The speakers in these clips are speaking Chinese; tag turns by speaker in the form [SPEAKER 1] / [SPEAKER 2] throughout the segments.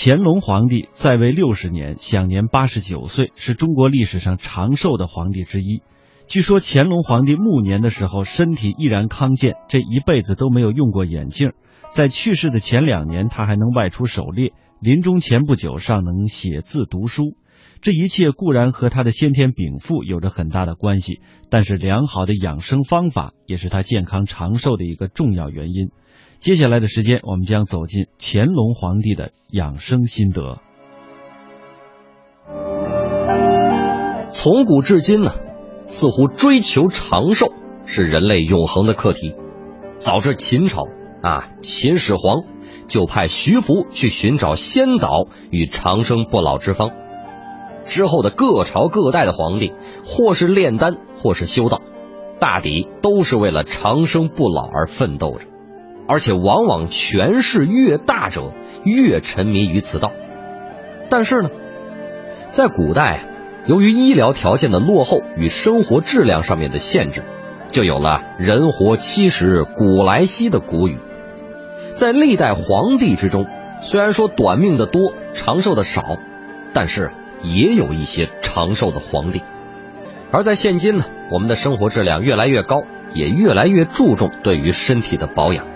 [SPEAKER 1] 乾隆皇帝在位六十年，享年八十九岁，是中国历史上长寿的皇帝之一。据说乾隆皇帝暮年的时候，身体依然康健，这一辈子都没有用过眼镜。在去世的前两年，他还能外出狩猎，临终前不久尚能写字读书。这一切固然和他的先天禀赋有着很大的关系，但是良好的养生方法也是他健康长寿的一个重要原因。接下来的时间，我们将走进乾隆皇帝的养生心得。
[SPEAKER 2] 从古至今呢，似乎追求长寿是人类永恒的课题。早至秦朝啊，秦始皇就派徐福去寻找仙岛与长生不老之方。之后的各朝各代的皇帝，或是炼丹，或是修道，大抵都是为了长生不老而奋斗着。而且往往权势越大者越沉迷于此道，但是呢，在古代，由于医疗条件的落后与生活质量上面的限制，就有了“人活七十古来稀”的古语。在历代皇帝之中，虽然说短命的多，长寿的少，但是也有一些长寿的皇帝。而在现今呢，我们的生活质量越来越高，也越来越注重对于身体的保养。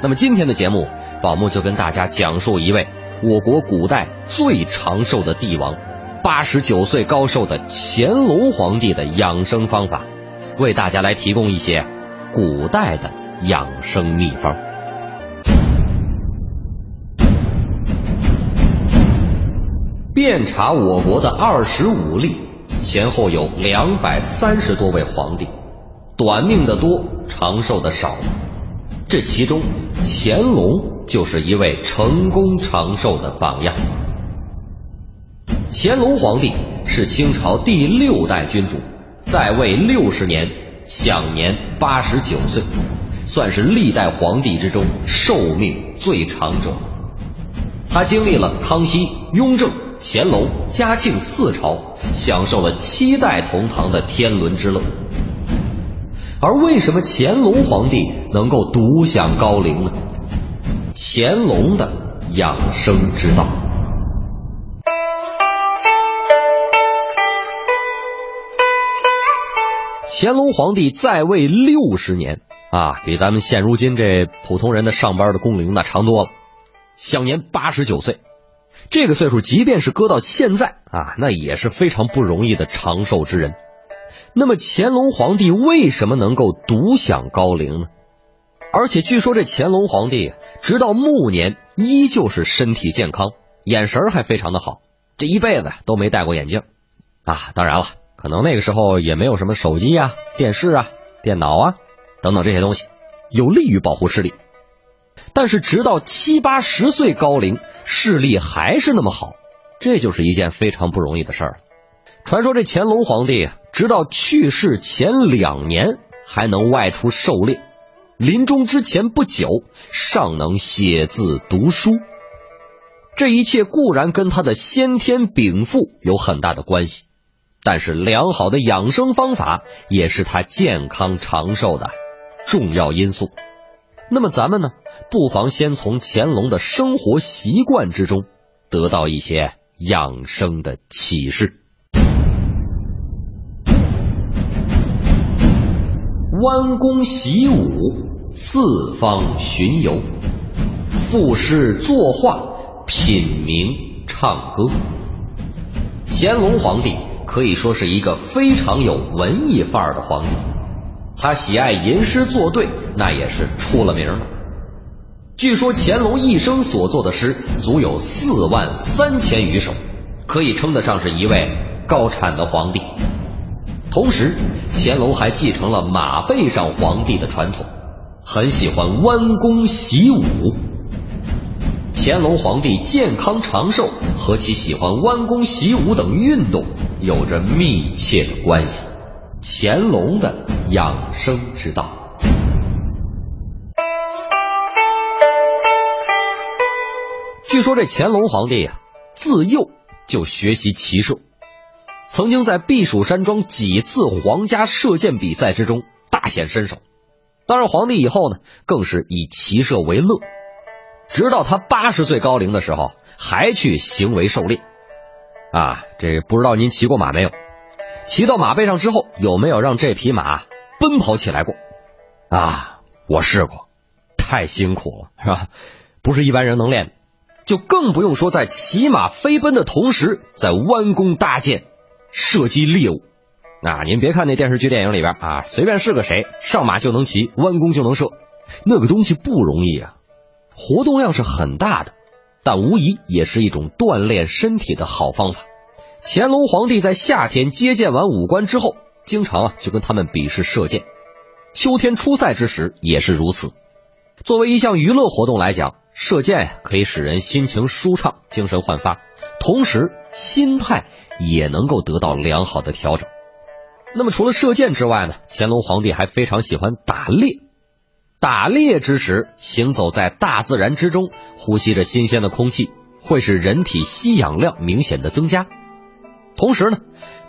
[SPEAKER 2] 那么今天的节目，宝木就跟大家讲述一位我国古代最长寿的帝王，八十九岁高寿的乾隆皇帝的养生方法，为大家来提供一些古代的养生秘方。遍查我国的二十五历，前后有两百三十多位皇帝，短命的多，长寿的少。这其中，乾隆就是一位成功长寿的榜样。乾隆皇帝是清朝第六代君主，在位六十年，享年八十九岁，算是历代皇帝之中寿命最长者。他经历了康熙、雍正、乾隆、嘉庆四朝，享受了七代同堂的天伦之乐。而为什么乾隆皇帝能够独享高龄呢？乾隆的养生之道。乾隆皇帝在位六十年啊，比咱们现如今这普通人的上班的工龄那长多了，享年八十九岁。这个岁数，即便是搁到现在啊，那也是非常不容易的长寿之人。那么乾隆皇帝为什么能够独享高龄呢？而且据说这乾隆皇帝直到暮年依旧是身体健康，眼神还非常的好，这一辈子都没戴过眼镜啊。当然了，可能那个时候也没有什么手机啊、电视啊、电脑啊等等这些东西，有利于保护视力。但是直到七八十岁高龄，视力还是那么好，这就是一件非常不容易的事儿了。传说这乾隆皇帝直到去世前两年还能外出狩猎，临终之前不久尚能写字读书。这一切固然跟他的先天禀赋有很大的关系，但是良好的养生方法也是他健康长寿的重要因素。那么咱们呢，不妨先从乾隆的生活习惯之中得到一些养生的启示。弯弓习武，四方巡游，赋诗作画，品茗唱歌。乾隆皇帝可以说是一个非常有文艺范儿的皇帝，他喜爱吟诗作对，那也是出了名的。据说乾隆一生所作的诗足有四万三千余首，可以称得上是一位高产的皇帝。同时，乾隆还继承了马背上皇帝的传统，很喜欢弯弓习武。乾隆皇帝健康长寿和其喜欢弯弓习武等运动有着密切的关系。乾隆的养生之道，据说这乾隆皇帝啊，自幼就学习骑射。曾经在避暑山庄几次皇家射箭比赛之中大显身手，当上皇帝以后呢，更是以骑射为乐。直到他八十岁高龄的时候，还去行为狩猎。啊，这不知道您骑过马没有？骑到马背上之后，有没有让这匹马奔跑起来过？啊，我试过，太辛苦了，是吧？不是一般人能练，就更不用说在骑马飞奔的同时，在弯弓搭箭，射击猎物。啊，您别看那电视剧、电影里边啊，随便是个谁上马就能骑，弯弓就能射，那个东西不容易啊，活动量是很大的，但无疑也是一种锻炼身体的好方法。乾隆皇帝在夏天接见完武官之后，经常啊就跟他们比试射箭。秋天出塞之时也是如此。作为一项娱乐活动来讲，射箭可以使人心情舒畅、精神焕发，同时心态也能够得到良好的调整。那么除了射箭之外呢，乾隆皇帝还非常喜欢打猎。打猎之时，行走在大自然之中，呼吸着新鲜的空气，会使人体吸氧量明显的增加。同时呢，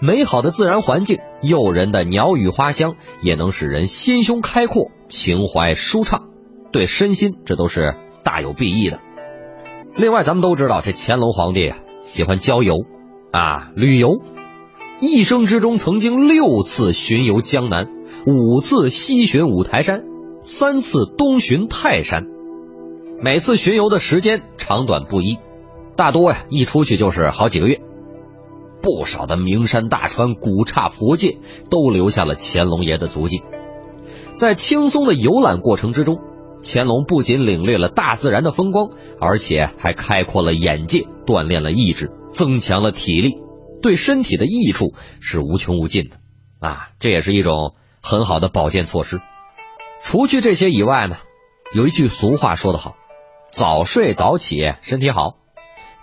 [SPEAKER 2] 美好的自然环境、诱人的鸟语花香，也能使人心胸开阔、情怀舒畅，对身心这都是大有裨益的。另外，咱们都知道这乾隆皇帝啊喜欢郊游啊旅游，一生之中曾经六次巡游江南，五次西巡五台山，三次东巡泰山，每次巡游的时间长短不一，大多呀一出去就是好几个月。不少的名山大川、古刹佛界都留下了乾隆爷的足迹。在轻松的游览过程之中，乾隆不仅领略了大自然的风光，而且还开阔了眼界，锻炼了意志，增强了体力，对身体的益处是无穷无尽的。啊，这也是一种很好的保健措施。除去这些以外呢，有一句俗话说得好：“早睡早起，身体好。”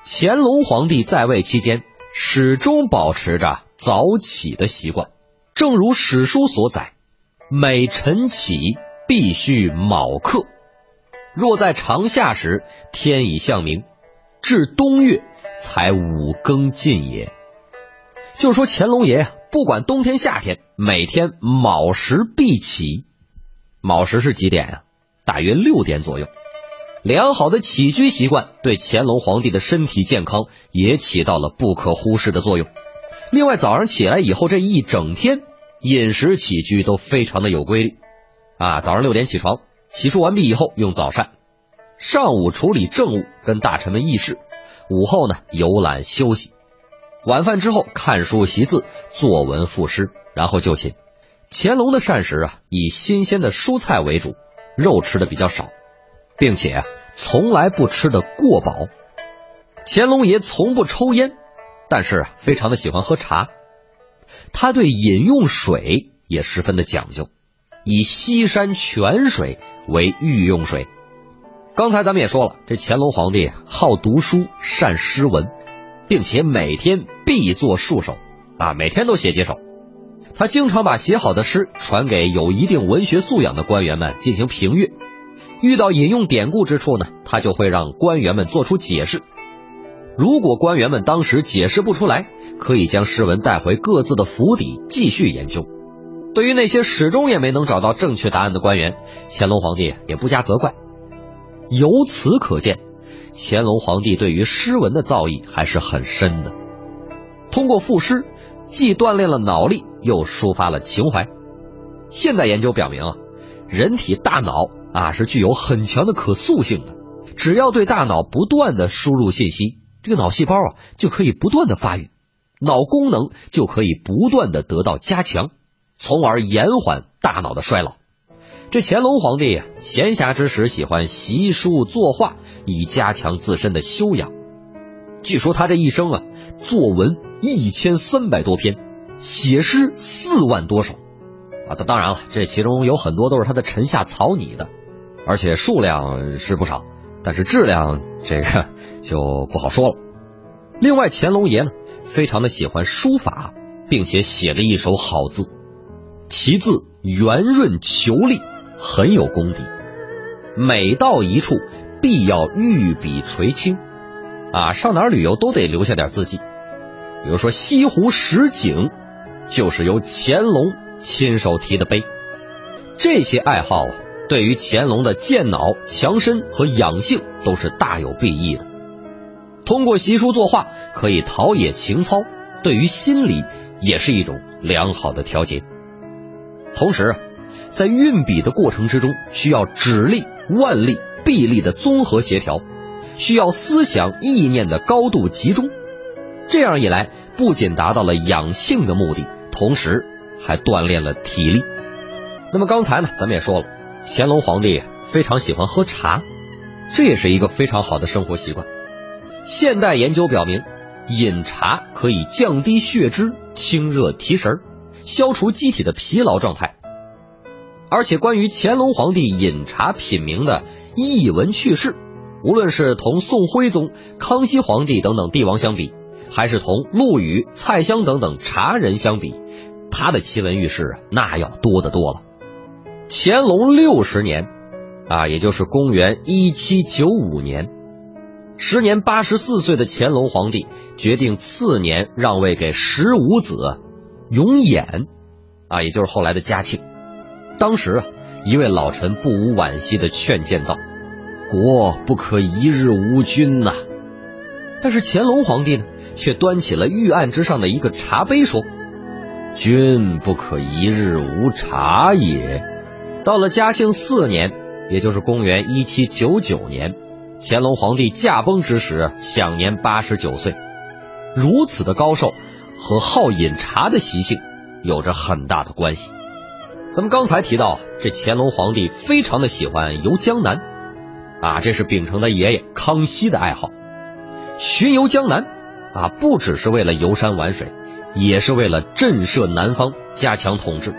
[SPEAKER 2] 乾隆皇帝在位期间。始终保持着早起的习惯，正如史书所载：“每晨起必须卯刻，若在长夏时，天已向明，至冬月才五更尽也。”就是说，乾隆爷，不管冬天夏天，每天卯时必起。卯时是几点啊？大约六点左右。良好的起居习惯对乾隆皇帝的身体健康也起到了不可忽视的作用。另外，早上起来以后这一整天饮食起居都非常的有规律。啊，早上六点起床，洗漱完毕以后用早膳，上午处理政务跟大臣们议事，午后呢游览休息，晚饭之后看书习字、作文赋诗，然后就寝。乾隆的膳食啊，以新鲜的蔬菜为主，肉吃的比较少。并且从来不吃的过饱。乾隆爷从不抽烟，但是非常的喜欢喝茶。他对饮用水也十分的讲究，以西山泉水为御用水。刚才咱们也说了，这乾隆皇帝好读书，善诗文，并且每天必作数首啊，每天都写几首。他经常把写好的诗传给有一定文学素养的官员们进行评阅。遇到引用典故之处呢，他就会让官员们做出解释。如果官员们当时解释不出来，可以将诗文带回各自的府邸继续研究。对于那些始终也没能找到正确答案的官员，乾隆皇帝也不加责怪。由此可见，乾隆皇帝对于诗文的造诣还是很深的。通过赋诗，既锻炼了脑力，又抒发了情怀。现代研究表明啊，人体大脑。啊，是具有很强的可塑性的。只要对大脑不断的输入信息，这个脑细胞啊就可以不断的发育，脑功能就可以不断的得到加强，从而延缓大脑的衰老。这乾隆皇帝呀，闲暇之时喜欢习书作画，以加强自身的修养。据说他这一生啊，作文一千三百多篇，写诗四万多首。啊，当然了，这其中有很多都是他的臣下草拟的。而且数量是不少，但是质量这个就不好说了。另外，乾隆爷呢非常的喜欢书法，并且写了一手好字，其字圆润遒丽，很有功底。每到一处，必要御笔垂青。啊，上哪儿旅游都得留下点字迹。比如说西湖十景，就是由乾隆亲手题的碑。这些爱好。对于乾隆的健脑、强身和养性都是大有裨益的。通过习书作画，可以陶冶情操，对于心理也是一种良好的调节。同时，在运笔的过程之中，需要指力、腕力、臂力的综合协调，需要思想意念的高度集中。这样一来，不仅达到了养性的目的，同时还锻炼了体力。那么刚才呢，咱们也说了，乾隆皇帝非常喜欢喝茶，这也是一个非常好的生活习惯。现代研究表明，饮茶可以降低血脂、清热提神、消除机体的疲劳状态。而且，关于乾隆皇帝饮茶品茗的逸闻趣事，无论是同宋徽宗、康熙皇帝等等帝王相比，还是同陆羽、蔡襄等等茶人相比，他的奇闻异事，那要多得多了。乾隆六十年，啊，也就是公元一七九五年，时年八十四岁的乾隆皇帝决定次年让位给十五子永琰，啊，也就是后来的嘉庆。当时啊，一位老臣不无惋惜的劝谏道：“国不可一日无君呐。”但是乾隆皇帝呢？却端起了御案之上的一个茶杯，说：“君不可一日无茶也。”到了嘉庆四年，也就是公元一七九九年，乾隆皇帝驾崩之时，享年八十九岁。如此的高寿，和好饮茶的习性有着很大的关系。咱们刚才提到，这乾隆皇帝非常的喜欢游江南，啊，这是秉承他爷爷康熙的爱好，巡游江南。啊，不只是为了游山玩水，也是为了震慑南方，加强统治。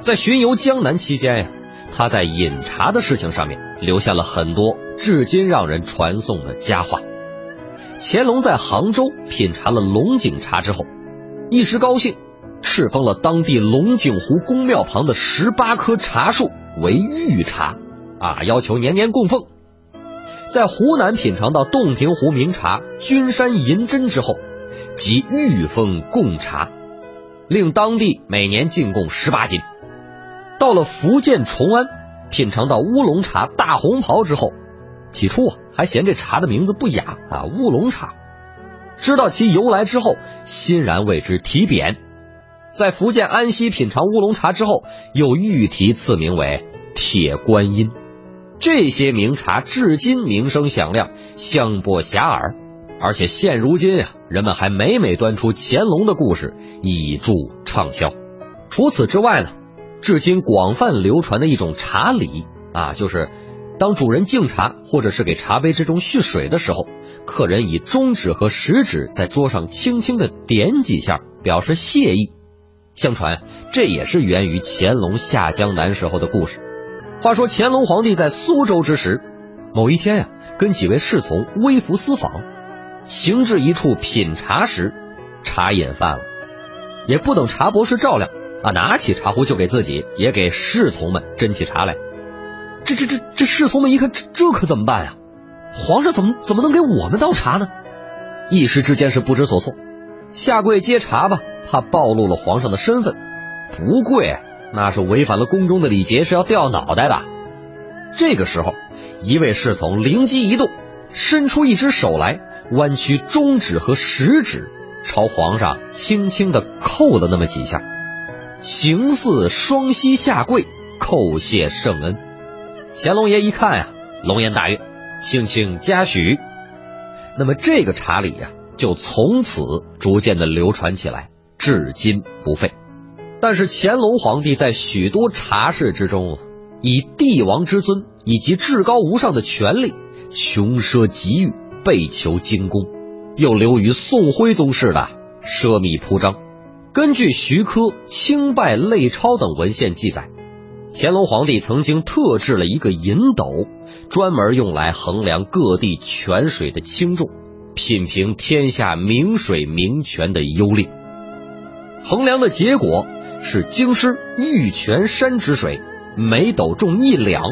[SPEAKER 2] 在巡游江南期间呀，他在饮茶的事情上面留下了很多至今让人传颂的佳话。乾隆在杭州品尝了龙井茶之后，一时高兴，敕封了当地龙井湖宫庙旁的十八棵茶树为御茶，啊，要求年年供奉。在湖南品尝到洞庭湖名茶君山银针之后，即御封贡茶，令当地每年进贡十八斤。到了福建崇安，品尝到乌龙茶大红袍之后，起初啊还嫌这茶的名字不雅啊，乌龙茶。知道其由来之后，欣然为之题匾。在福建安溪品尝乌龙茶之后，又御题赐名为铁观音。这些名茶至今名声响亮，香波遐迩，而且现如今啊，人们还每每端出乾隆的故事以助畅销。除此之外呢，至今广泛流传的一种茶礼啊，就是当主人敬茶或者是给茶杯之中蓄水的时候，客人以中指和食指在桌上轻轻的点几下，表示谢意。相传这也是源于乾隆下江南时候的故事。话说乾隆皇帝在苏州之时，某一天呀，跟几位侍从微服私访，行至一处品茶时，茶饮犯了，也不等茶博士照料啊，拿起茶壶就给自己也给侍从们斟起茶来。这这这这侍从们一看，这这可怎么办呀？皇上怎么怎么能给我们倒茶呢？一时之间是不知所措，下跪接茶吧，怕暴露了皇上的身份，不跪。那是违反了宫中的礼节，是要掉脑袋的。这个时候，一位侍从灵机一动，伸出一只手来，弯曲中指和食指，朝皇上轻轻的叩了那么几下，形似双膝下跪，叩谢圣恩。乾隆爷一看呀，龙颜大悦，轻轻嘉许。那么这个茶礼呀，就从此逐渐的流传起来，至今不废。但是乾隆皇帝在许多茶事之中，以帝王之尊以及至高无上的权力，穷奢极欲，被求精工，又流于宋徽宗式的奢靡铺张。根据徐科《清拜类钞》等文献记载，乾隆皇帝曾经特制了一个银斗，专门用来衡量各地泉水的轻重，品评天下名水名泉的优劣。衡量的结果。是京师玉泉山之水，每斗重一两；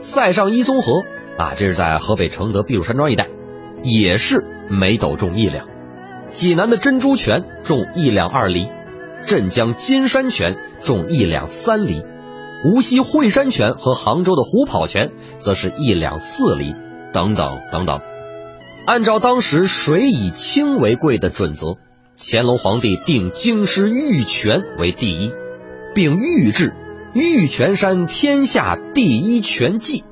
[SPEAKER 2] 塞上一松河啊，这是在河北承德避暑山庄一带，也是每斗重一两；济南的珍珠泉重一两二厘，镇江金山泉重一两三厘，无锡惠山泉和杭州的虎跑泉则是一两四厘，等等等等。按照当时水以清为贵的准则，乾隆皇帝定京师玉泉为第一，并御制玉泉山天下第一泉记，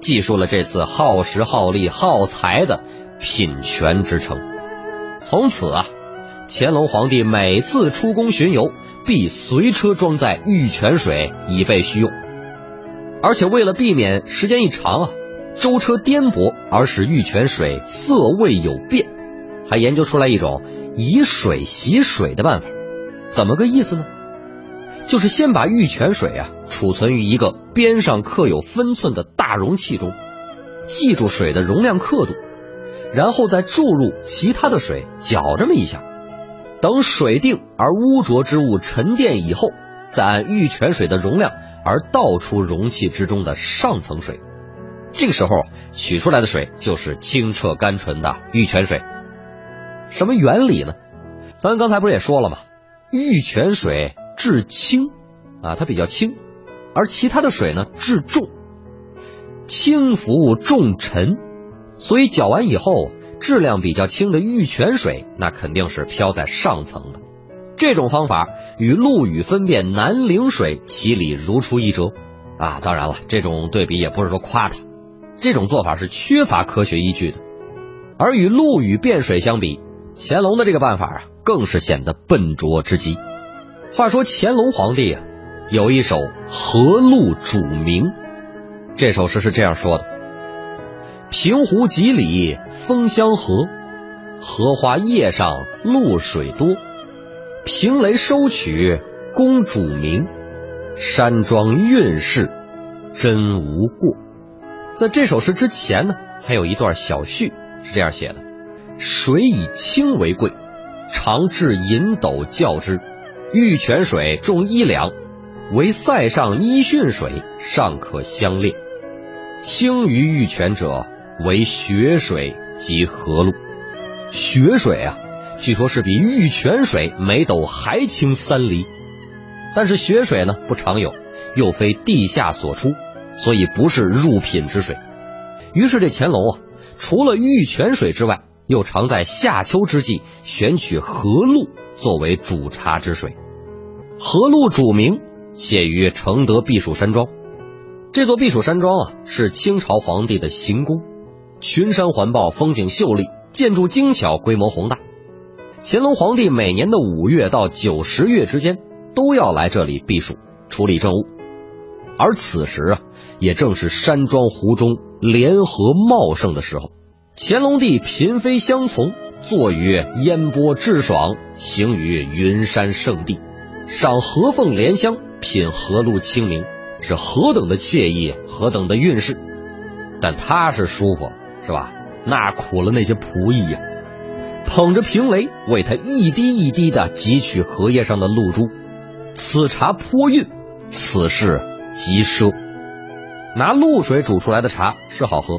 [SPEAKER 2] 记述了这次耗时耗力耗财的品泉之称。从此啊，乾隆皇帝每次出宫巡游，必随车装载玉泉水以备需用，而且为了避免时间一长啊。舟车颠簸，而使玉泉水色味有变，还研究出来一种以水洗水的办法。怎么个意思呢？就是先把玉泉水啊储存于一个边上刻有分寸的大容器中，记住水的容量刻度，然后再注入其他的水搅这么一下，等水定而污浊之物沉淀以后，再按玉泉水的容量而倒出容器之中的上层水。这个时候取出来的水就是清澈甘醇的玉泉水。什么原理呢？咱刚才不是也说了吗？玉泉水质轻啊，它比较轻，而其他的水呢质重，轻浮重沉，所以搅完以后，质量比较轻的玉泉水那肯定是飘在上层的。这种方法与陆羽分辨南陵水其理如出一辙啊！当然了，这种对比也不是说夸他。这种做法是缺乏科学依据的，而与陆羽变水相比，乾隆的这个办法啊，更是显得笨拙之极。话说乾隆皇帝啊，有一首《河路主名》，这首诗是这样说的：“平湖几里风相和，荷花叶上露水多。平雷收取公主名，山庄运势真无过。”在这首诗之前呢，还有一段小序是这样写的：“水以清为贵，常置银斗较之。玉泉水重一两，为塞上一汛水，尚可相列。清于玉泉者，为雪水及河路。雪水啊，据说是比玉泉水每斗还轻三厘。但是雪水呢，不常有，又非地下所出。”所以不是入品之水，于是这乾隆啊，除了玉泉水之外，又常在夏秋之际选取河路作为煮茶之水。河路主名写于承德避暑山庄，这座避暑山庄啊是清朝皇帝的行宫，群山环抱，风景秀丽，建筑精巧，规模宏大。乾隆皇帝每年的五月到九十月之间都要来这里避暑，处理政务，而此时啊。也正是山庄湖中莲荷茂盛的时候，乾隆帝嫔妃相从，坐于烟波致爽，行于云山圣地，赏荷凤莲香，品荷露清明，是何等的惬意，何等的运势。但他是舒服，是吧？那苦了那些仆役呀，捧着平雷，为他一滴一滴的汲取荷叶上的露珠。此茶颇韵，此事极奢。拿露水煮出来的茶是好喝，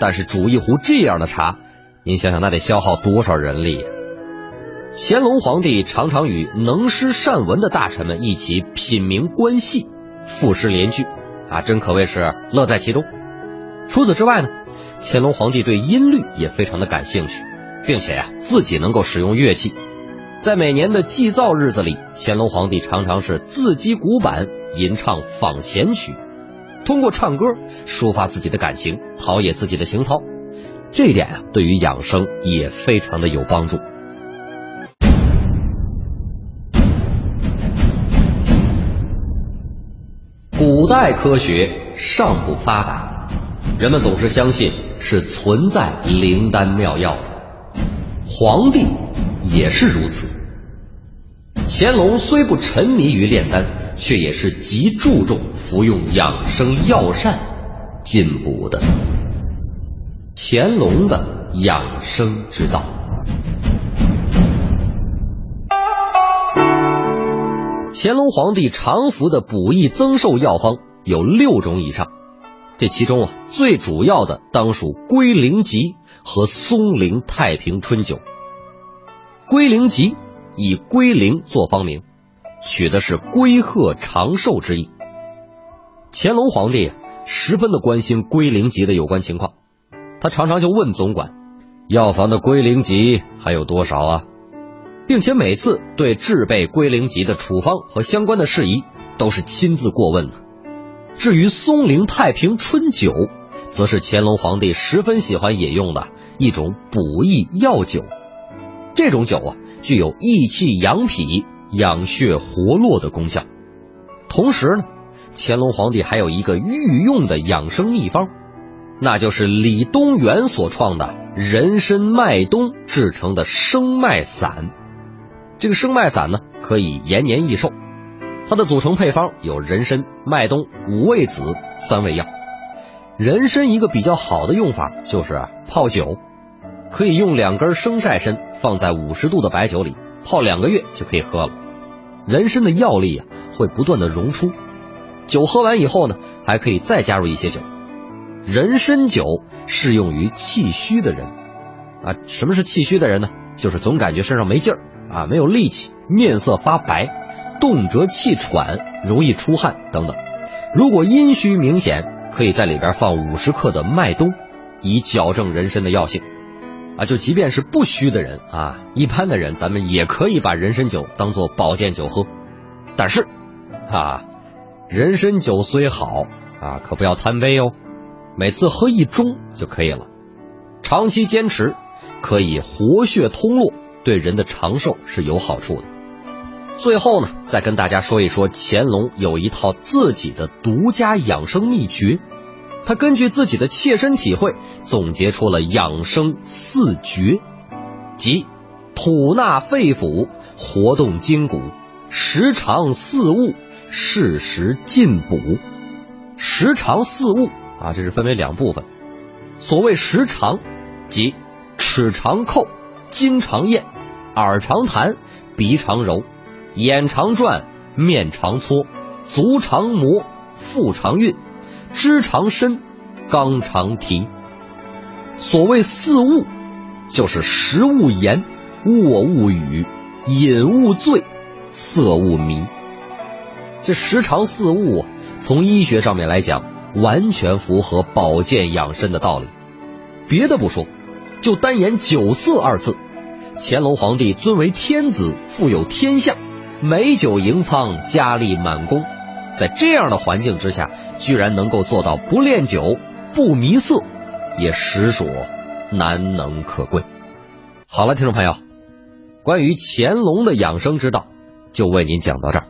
[SPEAKER 2] 但是煮一壶这样的茶，您想想那得消耗多少人力？乾隆皇帝常常与能诗善文的大臣们一起品茗观戏，赋诗联句，啊，真可谓是乐在其中。除此之外呢，乾隆皇帝对音律也非常的感兴趣，并且呀，自己能够使用乐器，在每年的祭灶日子里，乾隆皇帝常常是自击鼓板，吟唱仿贤曲。通过唱歌抒发自己的感情，陶冶自己的情操，这一点啊，对于养生也非常的有帮助。古代科学尚不发达，人们总是相信是存在灵丹妙药的，皇帝也是如此。乾隆虽不沉迷于炼丹，却也是极注重。服用养生药膳进补的乾隆的养生之道。乾隆皇帝常服的补益增寿药方有六种以上，这其中啊最主要的当属龟苓集和松龄太平春酒。龟苓集以龟苓做方名，取的是龟鹤长寿之意。乾隆皇帝十分的关心龟苓集的有关情况，他常常就问总管，药房的龟苓集还有多少啊？并且每次对制备龟苓集的处方和相关的事宜都是亲自过问的。至于松龄太平春酒，则是乾隆皇帝十分喜欢饮用的一种补益药酒。这种酒啊，具有益气养脾、养血活络的功效。同时呢，乾隆皇帝还有一个御用的养生秘方，那就是李东垣所创的人参麦冬制成的生麦散。这个生麦散呢，可以延年益寿。它的组成配方有人参、麦冬、五味子三味药。人参一个比较好的用法就是泡酒，可以用两根生晒参放在五十度的白酒里泡两个月就可以喝了。人参的药力啊会不断的溶出，酒喝完以后呢，还可以再加入一些酒。人参酒适用于气虚的人啊。什么是气虚的人呢？就是总感觉身上没劲儿。啊，没有力气，面色发白，动辄气喘，容易出汗等等。如果阴虚明显，可以在里边放五十克的麦冬，以矫正人参的药性。啊，就即便是不虚的人啊，一般的人，咱们也可以把人参酒当做保健酒喝。但是，啊，人参酒虽好啊，可不要贪杯哦，每次喝一盅就可以了。长期坚持，可以活血通络。对人的长寿是有好处的。最后呢，再跟大家说一说，乾隆有一套自己的独家养生秘诀。他根据自己的切身体会，总结出了养生四绝，即吐纳肺腑、活动筋骨、时常四物、适时进补。时常四物啊，这是分为两部分。所谓时常，即齿常扣，筋常咽。耳常弹，鼻常揉，眼常转，面常搓，足常磨，腹常运，肢常伸，肛常提。所谓四物，就是食物言，卧物语，饮物醉，色物迷。这时常四物，从医学上面来讲，完全符合保健养生的道理。别的不说，就单言酒色二字。乾隆皇帝尊为天子，富有天下，美酒盈仓，佳丽满宫。在这样的环境之下，居然能够做到不恋酒、不迷色，也实属难能可贵。好了，听众朋友，关于乾隆的养生之道，就为您讲到这儿。